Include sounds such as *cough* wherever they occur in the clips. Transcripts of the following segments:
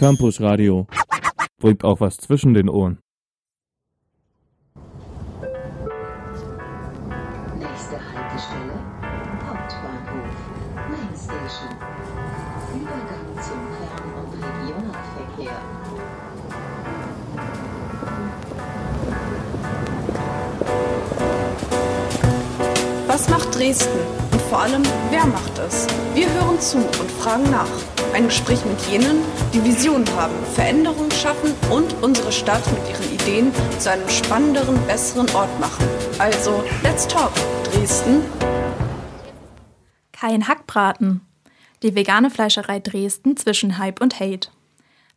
Campus Radio. Bringt auch was zwischen den Ohren. Nächste Haltestelle Hauptbahnhof Main Station. Übergang zum Fern- und Regionalverkehr. Was macht Dresden? Und vor allem, wer macht es? Wir hören zu und fragen nach. Ein Gespräch mit jenen, die Visionen haben, Veränderungen schaffen und unsere Stadt mit ihren Ideen zu einem spannenderen, besseren Ort machen. Also, let's talk, Dresden. Kein Hackbraten. Die vegane Fleischerei Dresden zwischen Hype und Hate.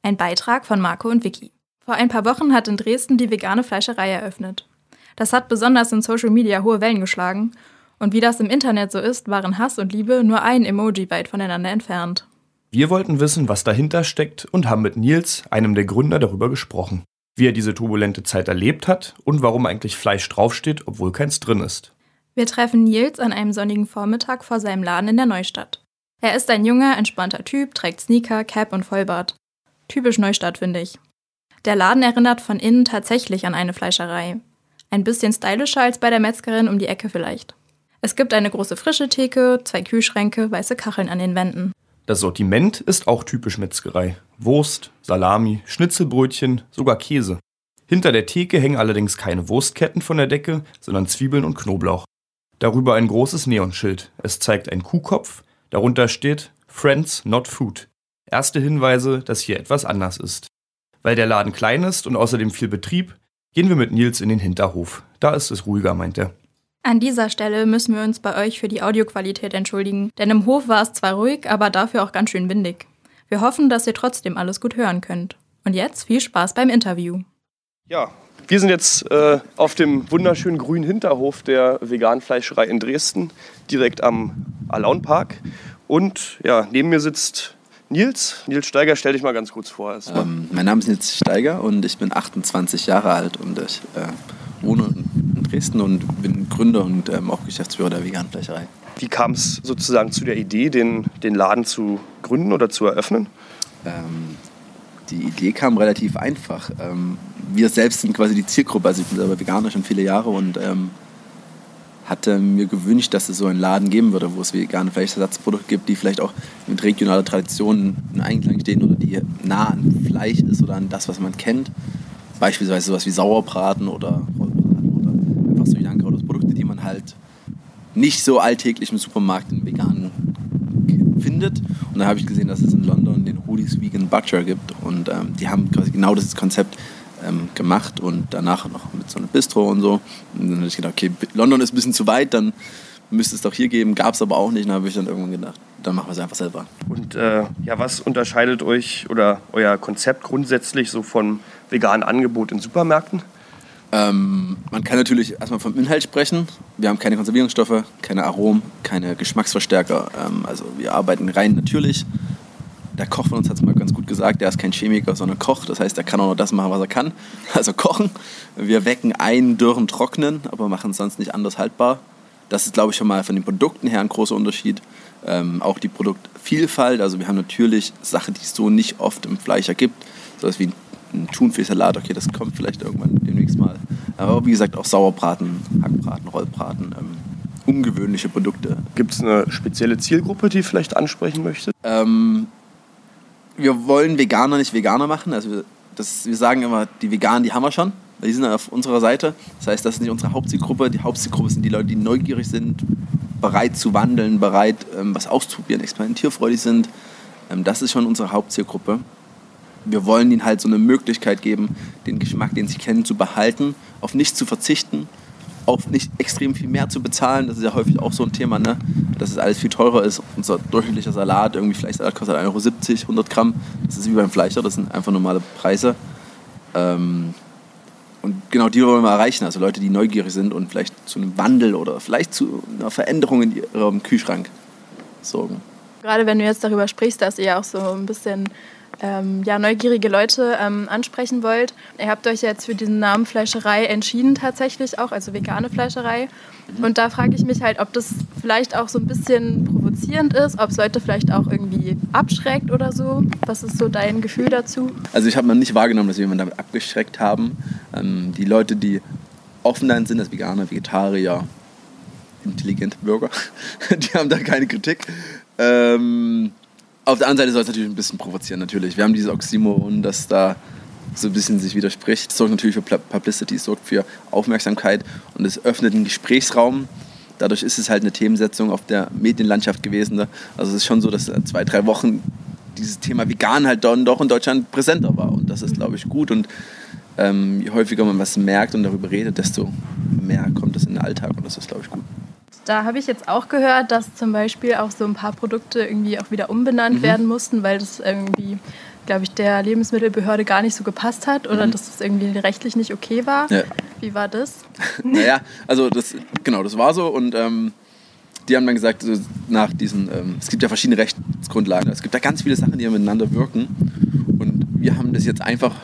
Ein Beitrag von Marco und Vicky. Vor ein paar Wochen hat in Dresden die vegane Fleischerei eröffnet. Das hat besonders in Social Media hohe Wellen geschlagen. Und wie das im Internet so ist, waren Hass und Liebe nur ein Emoji weit voneinander entfernt. Wir wollten wissen, was dahinter steckt und haben mit Nils, einem der Gründer, darüber gesprochen. Wie er diese turbulente Zeit erlebt hat und warum eigentlich Fleisch draufsteht, obwohl keins drin ist. Wir treffen Nils an einem sonnigen Vormittag vor seinem Laden in der Neustadt. Er ist ein junger, entspannter Typ, trägt Sneaker, Cap und Vollbart. Typisch Neustadt, finde ich. Der Laden erinnert von innen tatsächlich an eine Fleischerei. Ein bisschen stylischer als bei der Metzgerin um die Ecke vielleicht. Es gibt eine große frische Theke, zwei Kühlschränke, weiße Kacheln an den Wänden. Das Sortiment ist auch typisch Metzgerei. Wurst, Salami, Schnitzelbrötchen, sogar Käse. Hinter der Theke hängen allerdings keine Wurstketten von der Decke, sondern Zwiebeln und Knoblauch. Darüber ein großes Neonschild. Es zeigt einen Kuhkopf, darunter steht Friends, not food. Erste Hinweise, dass hier etwas anders ist. Weil der Laden klein ist und außerdem viel Betrieb, gehen wir mit Nils in den Hinterhof. Da ist es ruhiger, meint er. An dieser Stelle müssen wir uns bei euch für die Audioqualität entschuldigen, denn im Hof war es zwar ruhig, aber dafür auch ganz schön windig. Wir hoffen, dass ihr trotzdem alles gut hören könnt. Und jetzt viel Spaß beim Interview. Ja, wir sind jetzt äh, auf dem wunderschönen grünen Hinterhof der Veganfleischerei in Dresden, direkt am Alaunpark. Und ja, neben mir sitzt Nils. Nils Steiger, stell dich mal ganz kurz vor. Ähm, mein Name ist Nils Steiger und ich bin 28 Jahre alt und ich äh, wohne Dresden und bin Gründer und ähm, auch Geschäftsführer der Veganfleischerei. Wie kam es sozusagen zu der Idee, den, den Laden zu gründen oder zu eröffnen? Ähm, die Idee kam relativ einfach. Ähm, wir selbst sind quasi die Zielgruppe, also ich bin selber Veganer schon viele Jahre und ähm, hatte mir gewünscht, dass es so einen Laden geben würde, wo es vegane Fleischersatzprodukte gibt, die vielleicht auch mit regionaler Tradition in Einklang stehen oder die nah an Fleisch ist oder an das, was man kennt. Beispielsweise sowas wie Sauerbraten oder Rollbraten oder einfach so Jankraut-Produkte, die man halt nicht so alltäglich im Supermarkt in veganen findet. Und da habe ich gesehen, dass es in London den Hoodies Vegan Butcher gibt. Und ähm, die haben quasi genau das Konzept ähm, gemacht und danach noch mit so einem Bistro und so. Und dann habe ich gedacht, okay, London ist ein bisschen zu weit, dann müsste es doch hier geben. Gab es aber auch nicht. Dann habe ich dann irgendwann gedacht, dann machen wir es einfach selber. Und äh, ja, was unterscheidet euch oder euer Konzept grundsätzlich so vom veganen Angebot in Supermärkten? Ähm, man kann natürlich erstmal vom Inhalt sprechen. Wir haben keine Konservierungsstoffe, keine Aromen, keine Geschmacksverstärker. Ähm, also wir arbeiten rein natürlich. Der Koch von uns hat es mal ganz gut gesagt, der ist kein Chemiker, sondern Koch. Das heißt, er kann auch nur das machen, was er kann. *laughs* Also kochen. Wir wecken ein, dürren, trocknen, aber machen es sonst nicht anders haltbar. Das ist, glaube ich, schon mal von den Produkten her ein großer Unterschied. Ähm, auch die Produktvielfalt. Also wir haben natürlich Sachen, die es so nicht oft im Fleisch ergibt. So was wie ein Thunfischsalat, okay, das kommt vielleicht irgendwann demnächst mal. Aber wie gesagt, auch Sauerbraten, Hackbraten, Rollbraten, ähm, ungewöhnliche Produkte. Gibt es eine spezielle Zielgruppe, die vielleicht ansprechen möchtet? Ähm, wir wollen Veganer nicht Veganer machen. Also wir, das, wir sagen immer, die Veganen, die haben wir schon. Die sind auf unserer Seite. Das heißt, das ist nicht unsere Hauptzielgruppe. Die Hauptzielgruppe sind die Leute, die neugierig sind, bereit zu wandeln, bereit, ähm, was auszuprobieren, experimentierfreudig sind. Ähm, das ist schon unsere Hauptzielgruppe. Wir wollen ihnen halt so eine Möglichkeit geben, den Geschmack, den sie kennen, zu behalten, auf nichts zu verzichten, auf nicht extrem viel mehr zu bezahlen. Das ist ja häufig auch so ein Thema, ne? dass es alles viel teurer ist. Unser durchschnittlicher Salat, irgendwie Fleischsalat kostet 1,70 Euro, 100 Gramm. Das ist wie beim Fleischer, das sind einfach normale Preise. Ähm, und genau die wollen wir erreichen, also Leute, die neugierig sind und vielleicht zu einem Wandel oder vielleicht zu einer Veränderung in ihrem Kühlschrank sorgen. Gerade wenn du jetzt darüber sprichst, dass ihr auch so ein bisschen ähm, ja, neugierige Leute ähm, ansprechen wollt. Ihr habt euch jetzt für diesen Namen Fleischerei entschieden tatsächlich auch, also vegane Fleischerei. Mhm. Und da frage ich mich halt, ob das vielleicht auch so ein bisschen provozierend ist, ob es Leute vielleicht auch irgendwie abschreckt oder so. Was ist so dein Gefühl dazu? Also ich habe mal nicht wahrgenommen, dass wir jemanden damit abgeschreckt haben. Ähm, die Leute, die offen dann sind, als Veganer, Vegetarier, intelligente Bürger, *laughs* die haben da keine Kritik. Ähm, auf der anderen Seite soll es natürlich ein bisschen provozieren, natürlich. Wir haben dieses Oxymoron, das da so ein bisschen sich widerspricht. Es sorgt natürlich für Publicity, es sorgt für Aufmerksamkeit und es öffnet einen Gesprächsraum. Dadurch ist es halt eine Themensetzung auf der Medienlandschaft gewesen. Ne? Also es ist schon so, dass zwei, drei Wochen dieses Thema Vegan halt dann doch in Deutschland präsenter war. Und das ist, glaube ich, gut. Und ähm, je häufiger man was merkt und darüber redet, desto mehr kommt es in den Alltag. Und das ist, glaube ich, gut. Da habe ich jetzt auch gehört, dass zum Beispiel auch so ein paar Produkte irgendwie auch wieder umbenannt mhm. werden mussten, weil das irgendwie, glaube ich, der Lebensmittelbehörde gar nicht so gepasst hat oder mhm. dass das irgendwie rechtlich nicht okay war. Ja. Wie war das? *laughs* naja, also das, genau, das war so und ähm, die haben dann gesagt, nach diesen, ähm, es gibt ja verschiedene Rechtsgrundlagen, es gibt da ganz viele Sachen, die miteinander wirken und wir haben das jetzt einfach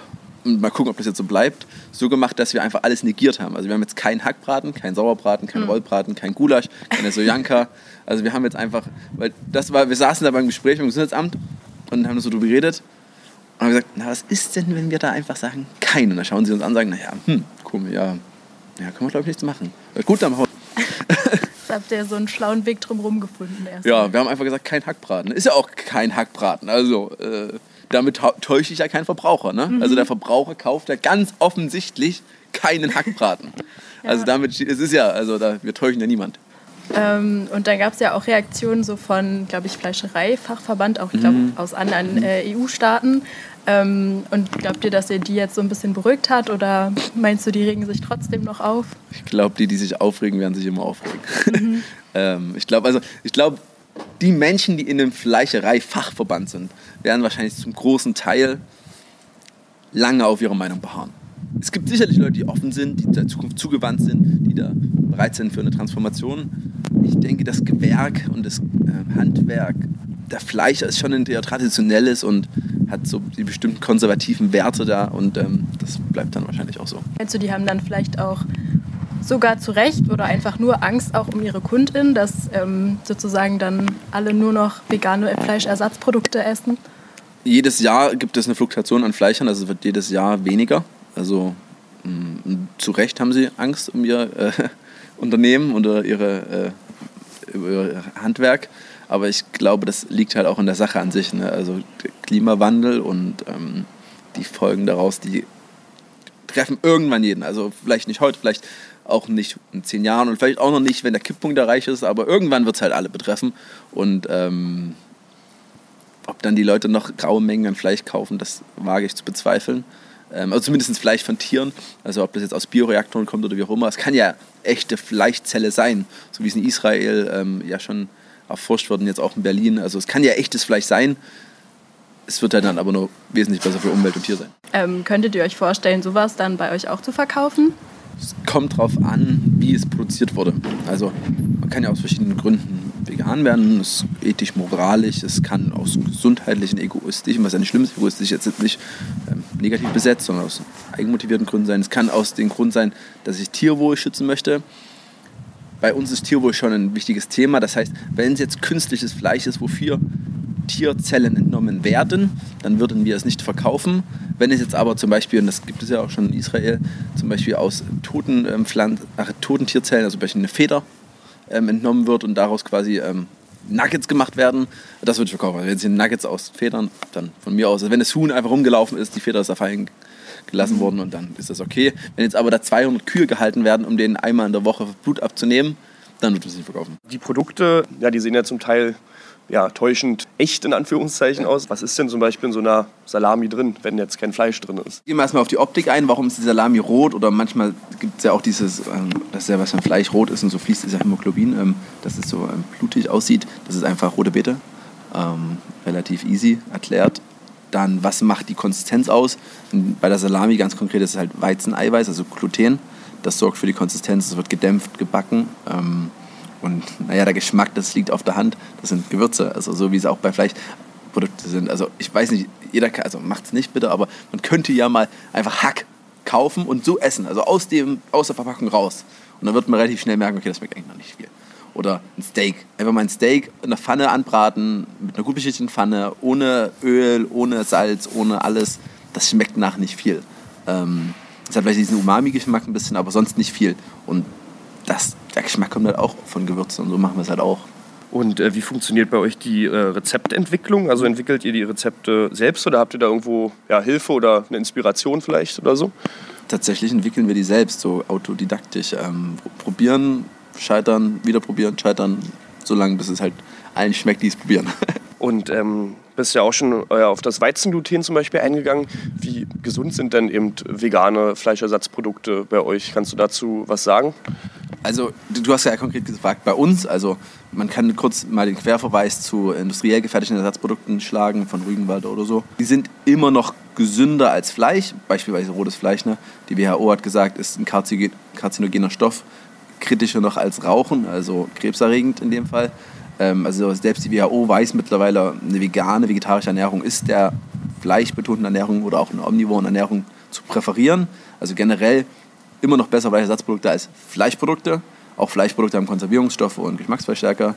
mal gucken, ob das jetzt so bleibt, so gemacht, dass wir einfach alles negiert haben. Also wir haben jetzt keinen Hackbraten, keinen Sauerbraten, keinen mhm. Rollbraten, keinen Gulasch, keine Sojanka. Also wir haben jetzt einfach, weil das war, wir saßen da beim Gespräch dem Gesundheitsamt und haben so drüber geredet und haben gesagt, na was ist denn, wenn wir da einfach sagen, keinen? Und dann schauen sie uns an und sagen, naja, hm, komisch, ja, ja, können wir glaube ich nichts machen. Gut, dann. *laughs* Jetzt habt ihr so einen schlauen Weg drumherum gefunden erst. Ja, wir haben einfach gesagt, kein Hackbraten. Ist ja auch kein Hackbraten. Also, äh, damit täusche ich ja keinen Verbraucher. Ne? Mhm. Also der Verbraucher kauft ja ganz offensichtlich keinen Hackbraten. *laughs* ja. Also damit, es ist ja, also da, wir täuschen ja niemand. Ähm, und dann gab es ja auch Reaktionen so von, glaube ich, Fleischereifachverband, auch ich glaube mhm. aus anderen mhm. äh, EU-Staaten. Ähm, und glaubt ihr, dass ihr die jetzt so ein bisschen beruhigt hat oder meinst du, die regen sich trotzdem noch auf? Ich glaube, die, die sich aufregen, werden sich immer aufregen. Mhm. *laughs* ähm, ich glaube, also ich glaube, die Menschen, die in einem Fleischerei-Fachverband sind, werden wahrscheinlich zum großen Teil lange auf ihrer Meinung beharren. Es gibt sicherlich Leute, die offen sind, die der Zukunft zugewandt sind, die da bereit sind für eine Transformation. Ich denke, das Gewerk und das äh, Handwerk, der Fleischer ist schon ein eher traditionelles und hat so die bestimmten konservativen Werte da und ähm, das bleibt dann wahrscheinlich auch so. Du, die haben dann vielleicht auch sogar zu Recht oder einfach nur Angst auch um ihre Kundin, dass ähm, sozusagen dann alle nur noch vegane Fleischersatzprodukte essen? Jedes Jahr gibt es eine Fluktuation an Fleischern, also es wird jedes Jahr weniger. Also mh, mm, zu Recht haben sie Angst um ihr äh, *laughs* Unternehmen oder ihre, äh, ihr Handwerk. Aber ich glaube, das liegt halt auch in der Sache an sich. Ne? Also Klimawandel und ähm, die Folgen daraus, die treffen irgendwann jeden. Also vielleicht nicht heute, vielleicht auch nicht in zehn Jahren und vielleicht auch noch nicht, wenn der Kipppunkt erreicht ist, aber irgendwann wird es halt alle betreffen. Und ähm, ob dann die Leute noch graue Mengen an Fleisch kaufen, das wage ich zu bezweifeln. Ähm, also zumindest Fleisch von Tieren, also ob das jetzt aus Bioreaktoren kommt oder wie auch immer. Es kann ja echte Fleischzelle sein, so wie es in Israel ähm, ja schon erforscht wird und jetzt auch in Berlin. Also es kann ja echtes Fleisch sein. Es wird halt dann aber nur wesentlich besser für Umwelt und Tier sein. Ähm, könntet ihr euch vorstellen, sowas dann bei euch auch zu verkaufen? Es kommt darauf an, wie es produziert wurde. Also man kann ja aus verschiedenen Gründen vegan werden. Es ist ethisch, moralisch, es kann aus gesundheitlichen, egoistischen, was ja nicht schlimm ist, egoistisch jetzt nicht ähm, negativ besetzt, sondern aus eigenmotivierten Gründen sein. Es kann aus dem Grund sein, dass ich Tierwohl schützen möchte. Bei uns ist Tierwohl schon ein wichtiges Thema. Das heißt, wenn es jetzt künstliches Fleisch ist, wofür Tierzellen entnommen werden, dann würden wir es nicht verkaufen. Wenn es jetzt aber zum Beispiel, und das gibt es ja auch schon in Israel, zum Beispiel aus toten, ähm, Pflanzen, ach, toten Tierzellen, also zum Beispiel eine Feder ähm, entnommen wird und daraus quasi ähm, Nuggets gemacht werden, das würde ich verkaufen. Wenn es Nuggets aus Federn, dann von mir aus. Also wenn das Huhn einfach rumgelaufen ist, die Feder ist da fallen gelassen mhm. worden und dann ist das okay. Wenn jetzt aber da 200 Kühe gehalten werden, um denen einmal in der Woche Blut abzunehmen, dann wird es nicht verkaufen. Die Produkte, ja, die sehen ja zum Teil ja, täuschend echt in Anführungszeichen aus. Was ist denn zum Beispiel in so einer Salami drin, wenn jetzt kein Fleisch drin ist? Gehen wir erstmal auf die Optik ein. Warum ist die Salami rot? Oder manchmal gibt es ja auch dieses, ähm, dass ja was von Fleisch rot ist und so fließt ist ja Hämoglobin, ähm, dass es so ähm, blutig aussieht. Das ist einfach rote Beete. Ähm, relativ easy erklärt. Dann, was macht die Konsistenz aus? Und bei der Salami ganz konkret ist es halt Weizeneiweiß, also Gluten. Das sorgt für die Konsistenz. Es wird gedämpft, gebacken. Ähm, und naja, der Geschmack, das liegt auf der Hand. Das sind Gewürze. Also so wie es auch bei Fleisch. Produkte sind. Also ich weiß nicht, jeder kann, also macht es nicht bitte, aber man könnte ja mal einfach Hack kaufen und so essen, also aus, dem, aus der Verpackung raus. Und dann wird man relativ schnell merken, okay, das schmeckt eigentlich noch nicht viel. Oder ein Steak. Einfach mal ein Steak in der Pfanne anbraten, mit einer gut beschichteten Pfanne, ohne Öl, ohne Salz, ohne alles. Das schmeckt nach nicht viel. Ähm, hat vielleicht diesen Umami-Geschmack ein bisschen, aber sonst nicht viel. Und das, der Geschmack kommt halt auch von Gewürzen und so machen wir es halt auch. Und äh, wie funktioniert bei euch die äh, Rezeptentwicklung? Also entwickelt ihr die Rezepte selbst oder habt ihr da irgendwo ja, Hilfe oder eine Inspiration vielleicht oder so? Tatsächlich entwickeln wir die selbst, so autodidaktisch. Ähm, probieren, scheitern, wieder probieren, scheitern, so lange bis es halt allen schmeckt, die es probieren. *laughs* Und ähm, bist ja auch schon äh, auf das Weizengluten zum Beispiel eingegangen. Wie gesund sind denn eben vegane Fleischersatzprodukte bei euch? Kannst du dazu was sagen? Also du hast ja konkret gefragt, bei uns, also man kann kurz mal den Querverweis zu industriell gefertigten Ersatzprodukten schlagen, von Rügenwald oder so. Die sind immer noch gesünder als Fleisch, beispielsweise rotes Fleisch. Ne? Die WHO hat gesagt, ist ein karzinogener Stoff, kritischer noch als Rauchen, also krebserregend in dem Fall. Ähm, also selbst die WHO weiß mittlerweile, eine vegane, vegetarische Ernährung ist der fleischbetonten Ernährung oder auch eine omnivoren Ernährung zu präferieren. Also generell immer noch besser Fleischersatzprodukte als Fleischprodukte. Auch Fleischprodukte haben Konservierungsstoffe und Geschmacksverstärker.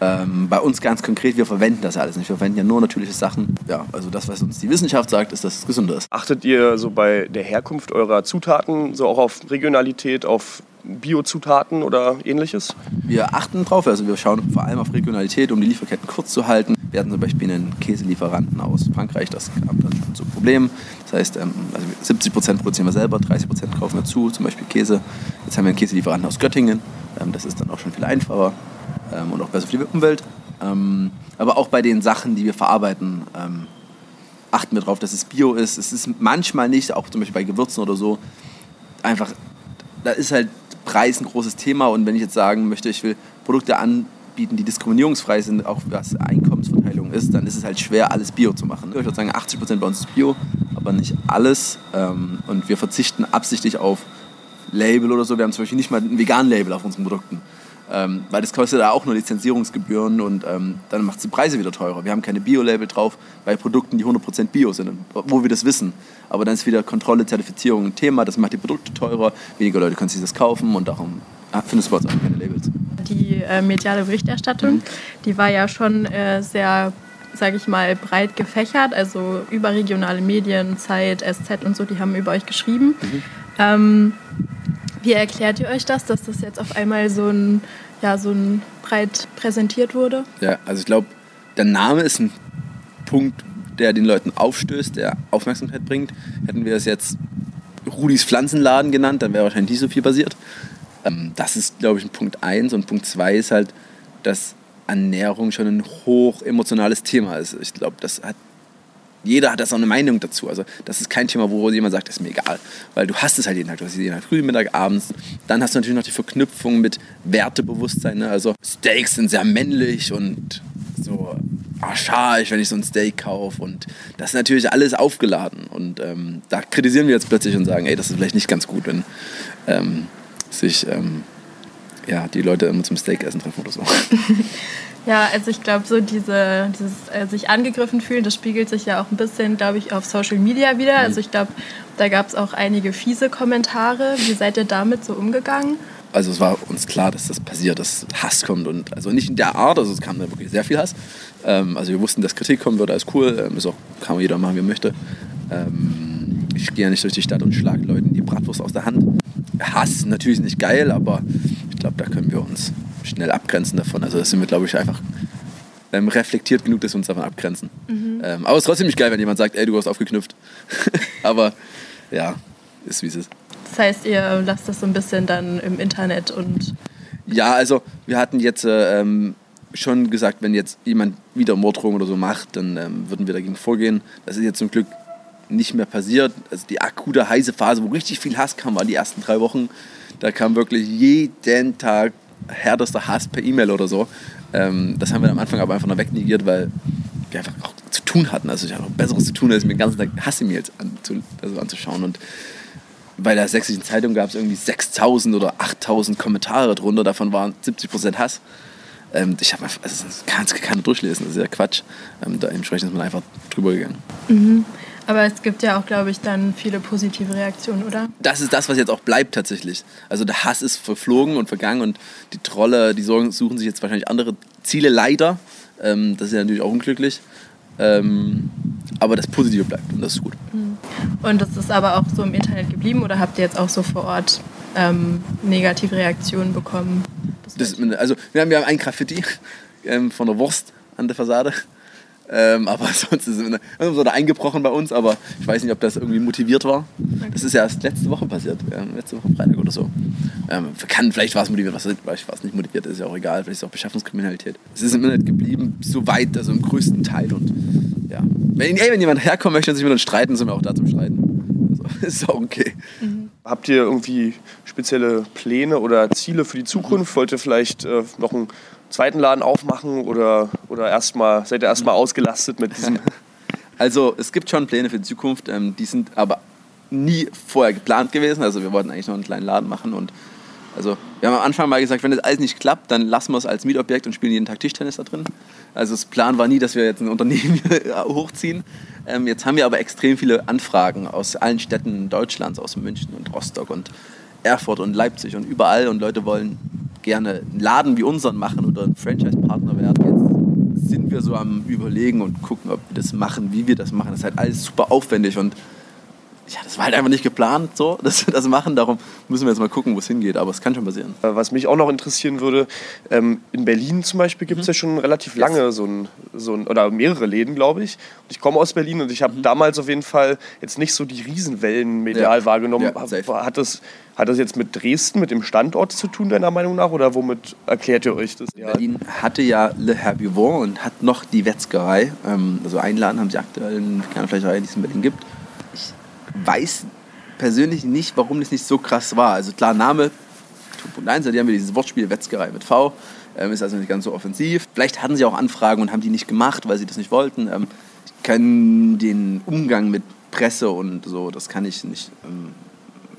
Ähm, bei uns ganz konkret, wir verwenden das alles nicht. Wir verwenden ja nur natürliche Sachen. Ja, also das, was uns die Wissenschaft sagt, ist, dass es gesünder ist. Achtet ihr so bei der Herkunft eurer Zutaten so auch auf Regionalität, auf Biozutaten oder ähnliches? Wir achten drauf, also wir schauen vor allem auf Regionalität, um die Lieferketten kurz zu halten. Wir hatten zum Beispiel einen Käselieferanten aus Frankreich, das kam dann schon zu Problemen. Das heißt, ähm, also 70 Prozent produzieren wir selber, 30 Prozent kaufen wir zu, zum Beispiel Käse. Jetzt haben wir einen Käselieferanten aus Göttingen, ähm, das ist dann auch schon viel einfacher ähm, und auch besser für die Umwelt. aber auch bei den Sachen, die wir verarbeiten, achten wir darauf, dass es Bio ist. Es ist manchmal nicht, auch zum Beispiel bei Gewürzen oder so, einfach, da ist halt Preis ein großes Thema. Und wenn ich jetzt sagen möchte, ich will Produkte anbieten, die diskriminierungsfrei sind, auch was Einkommensverteilung ist, dann ist es halt schwer, alles Bio zu machen. Ich würde sagen, 80 Prozent bei uns ist Bio, aber nicht alles. Ähm, und wir verzichten absichtlich auf Label oder so. Wir haben zum Beispiel nicht mal ein Vegan-Label auf unseren Produkten. Ähm, weil das kostet da auch nur Lizenzierungsgebühren und ähm, dann macht es die Preise wieder teurer. Wir haben keine Bio-Label drauf bei Produkten, die 100% Bio sind, wo wir das wissen. Aber dann ist wieder Kontrolle, Zertifizierung ein Thema, das macht die Produkte teurer, weniger Leute können sich das kaufen und darum findest du bei uns auch keine Labels. Die äh, mediale Berichterstattung, mhm. die war ja schon äh, sehr sage ich mal, breit gefächert. Also überregionale Medien, Zeit, SZ und so, die haben über euch geschrieben. Mhm. Ähm, wie erklärt ihr euch das, dass das jetzt auf einmal so ein, ja, so ein breit präsentiert wurde? Ja, also ich glaube, der Name ist ein Punkt, der den Leuten aufstößt, der Aufmerksamkeit bringt. Hätten wir es jetzt Rudis Pflanzenladen genannt, dann wäre wahrscheinlich nicht so viel passiert. Ähm, das ist, glaube ich, ein Punkt 1. Und Punkt 2 ist halt, dass Ernährung schon ein hoch emotionales Thema ist. Ich glaube, das hat jeder hat da so eine Meinung dazu. Also das ist kein Thema, wo jemand sagt, ist mir egal. Weil du hast es halt jeden Tag. Du hast es jeden Tag früh, Mittag, abends. Dann hast du natürlich noch die Verknüpfung mit Wertebewusstsein. Ne? Also Steaks sind sehr männlich und so archaisch, wenn ich so ein Steak kaufe. Und das ist natürlich alles aufgeladen. Und ähm, da kritisieren wir jetzt plötzlich und sagen, ey, das ist vielleicht nicht ganz gut, wenn ähm, sich ähm, ja, die Leute immer zum Steakessen treffen oder so. *laughs* Ja, also ich glaube, so diese, dieses äh, sich angegriffen fühlen, das spiegelt sich ja auch ein bisschen, glaube ich, auf Social Media wieder. Also ich glaube, da gab es auch einige fiese Kommentare. Wie seid ihr damit so umgegangen? Also es war uns klar, dass das passiert, dass Hass kommt und also nicht in der Art, also es kam da wirklich sehr viel Hass. Ähm, also wir wussten, dass Kritik kommen würde, alles cool, ähm, ist auch, kann jeder machen, wie er möchte. Ähm, ich gehe ja nicht durch die Stadt und schlage Leuten die Bratwurst aus der Hand. Hass natürlich nicht geil, aber ich glaube, da können wir uns schnell abgrenzen davon. Also das sind wir, glaube ich, einfach ähm, reflektiert genug, dass wir uns davon abgrenzen. Mhm. Ähm, aber es ist trotzdem nicht geil, wenn jemand sagt, ey, du hast aufgeknüpft. *laughs* aber ja, ist wie es ist. Das heißt, ihr lasst das so ein bisschen dann im Internet und... Ja, also wir hatten jetzt ähm, schon gesagt, wenn jetzt jemand wieder Morddrohungen oder so macht, dann ähm, würden wir dagegen vorgehen. Das ist jetzt zum Glück nicht mehr passiert. Also die akute heiße Phase, wo richtig viel Hass kam, waren die ersten drei Wochen. Da kam wirklich jeden Tag härtester Hass per E-Mail oder so. Ähm, das haben wir am Anfang aber einfach noch wegnegiert, weil wir einfach auch zu tun hatten. Also ich hatte noch Besseres zu tun, als mir den ganzen Tag Hass-E-Mails anzu, also anzuschauen. Und bei der Sächsischen Zeitung gab es irgendwie 6000 oder 8000 Kommentare drunter, davon waren 70% Hass. Ähm, ich habe also das kann keiner durchlesen, das ist ja Quatsch. Ähm, da entsprechend ist man einfach drüber gegangen. Mhm. Aber es gibt ja auch, glaube ich, dann viele positive Reaktionen, oder? Das ist das, was jetzt auch bleibt tatsächlich. Also der Hass ist verflogen und vergangen und die Trolle, die sorgen, suchen sich jetzt wahrscheinlich andere Ziele, leider. Ähm, das ist ja natürlich auch unglücklich. Ähm, aber das Positive bleibt und das ist gut. Mhm. Und das ist aber auch so im Internet geblieben oder habt ihr jetzt auch so vor Ort ähm, negative Reaktionen bekommen? Das, also wir haben, wir haben ein Graffiti *laughs* ähm, von der Wurst an der Fassade. Ähm, *laughs* aber sonst ist es so da eingebrochen bei uns, aber ich weiß nicht, ob das irgendwie motiviert war. Okay. Das ist ja erst letzte Woche passiert, ja, letzte Woche Freitag oder so. Ähm, kann, vielleicht war es motiviert, was vielleicht war es nicht motiviert, ist ja auch egal, vielleicht ist es auch Beschaffungskriminalität. Es ist im Internet geblieben, so weit, also im größten Teil und ja. Wenn, ey, wenn jemand herkommen möchte und sich mit uns streiten, sind wir auch da zum Streiten. Also, *laughs* ist auch okay. Mhm. Habt ihr irgendwie spezielle Pläne oder Ziele für die Zukunft? Wollt ihr vielleicht äh, noch ein zweiten Laden aufmachen oder, oder erstmal, seid ihr erstmal ausgelastet mit diesem? *laughs* Also es gibt schon Pläne für die Zukunft, ähm, die sind aber nie vorher geplant gewesen. Also wir wollten eigentlich noch einen kleinen Laden machen und also wir haben am Anfang mal gesagt, wenn das alles nicht klappt, dann lassen wir es als Mietobjekt und spielen jeden Tag Tischtennis da drin. Also das Plan war nie, dass wir jetzt ein Unternehmen *laughs* hochziehen. Ähm, jetzt haben wir aber extrem viele Anfragen aus allen Städten Deutschlands, aus München und Rostock und Erfurt und Leipzig und überall und Leute wollen gerne einen Laden wie unseren machen oder ein Franchise-Partner werden. Jetzt sind wir so am Überlegen und gucken, ob wir das machen, wie wir das machen. Das ist halt alles super aufwendig und ja, das war halt einfach nicht geplant, so, *laughs* dass wir das machen. Darum müssen wir jetzt mal gucken, wo es hingeht. Aber es kann schon passieren. Äh, was mich auch noch interessieren würde, ähm, in Berlin zum Beispiel gibt es mhm. ja schon relativ lange yes. so ein, so ein, oder mehrere Läden, glaube ich. Und ich komme aus Berlin und ich habe mhm. damals auf jeden Fall jetzt nicht so die Riesenwellen medial ja. wahrgenommen. Ja, hat, das, hat das jetzt mit Dresden, mit dem Standort zu tun, deiner Meinung nach? Oder womit erklärt ihr euch das? Ja. Berlin hatte ja Le Herbivore und hat noch die Wetzgerei. Ähm, also einen Laden haben sie aktuell in der Fleischerei, die es in Berlin gibt weiß persönlich nicht, warum das nicht so krass war. Also klar, Name, 2.1, die haben wir dieses Wortspiel Wetzgerei mit V, ähm, ist also nicht ganz so offensiv. Vielleicht hatten sie auch Anfragen und haben die nicht gemacht, weil sie das nicht wollten. Ähm, ich kann den Umgang mit Presse und so, das kann ich nicht ähm,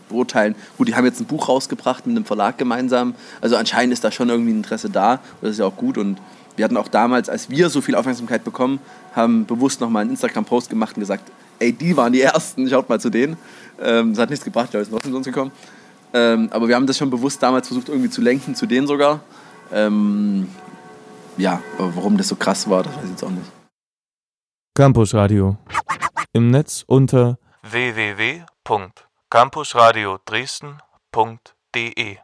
beurteilen. Gut, die haben jetzt ein Buch rausgebracht mit einem Verlag gemeinsam. Also anscheinend ist da schon irgendwie ein Interesse da. Das ist ja auch gut. Und wir hatten auch damals, als wir so viel Aufmerksamkeit bekommen, haben bewusst nochmal einen Instagram-Post gemacht und gesagt, ey, die waren die Ersten, schaut mal zu denen. Ähm, das hat nichts gebracht, da ist trotzdem zu uns gekommen. Ähm, aber wir haben das schon bewusst damals versucht irgendwie zu lenken, zu denen sogar. Ähm, ja, aber warum das so krass war, das weiß ich jetzt auch nicht. Campus Radio. Im Netz unter www.campusradio Dresden.de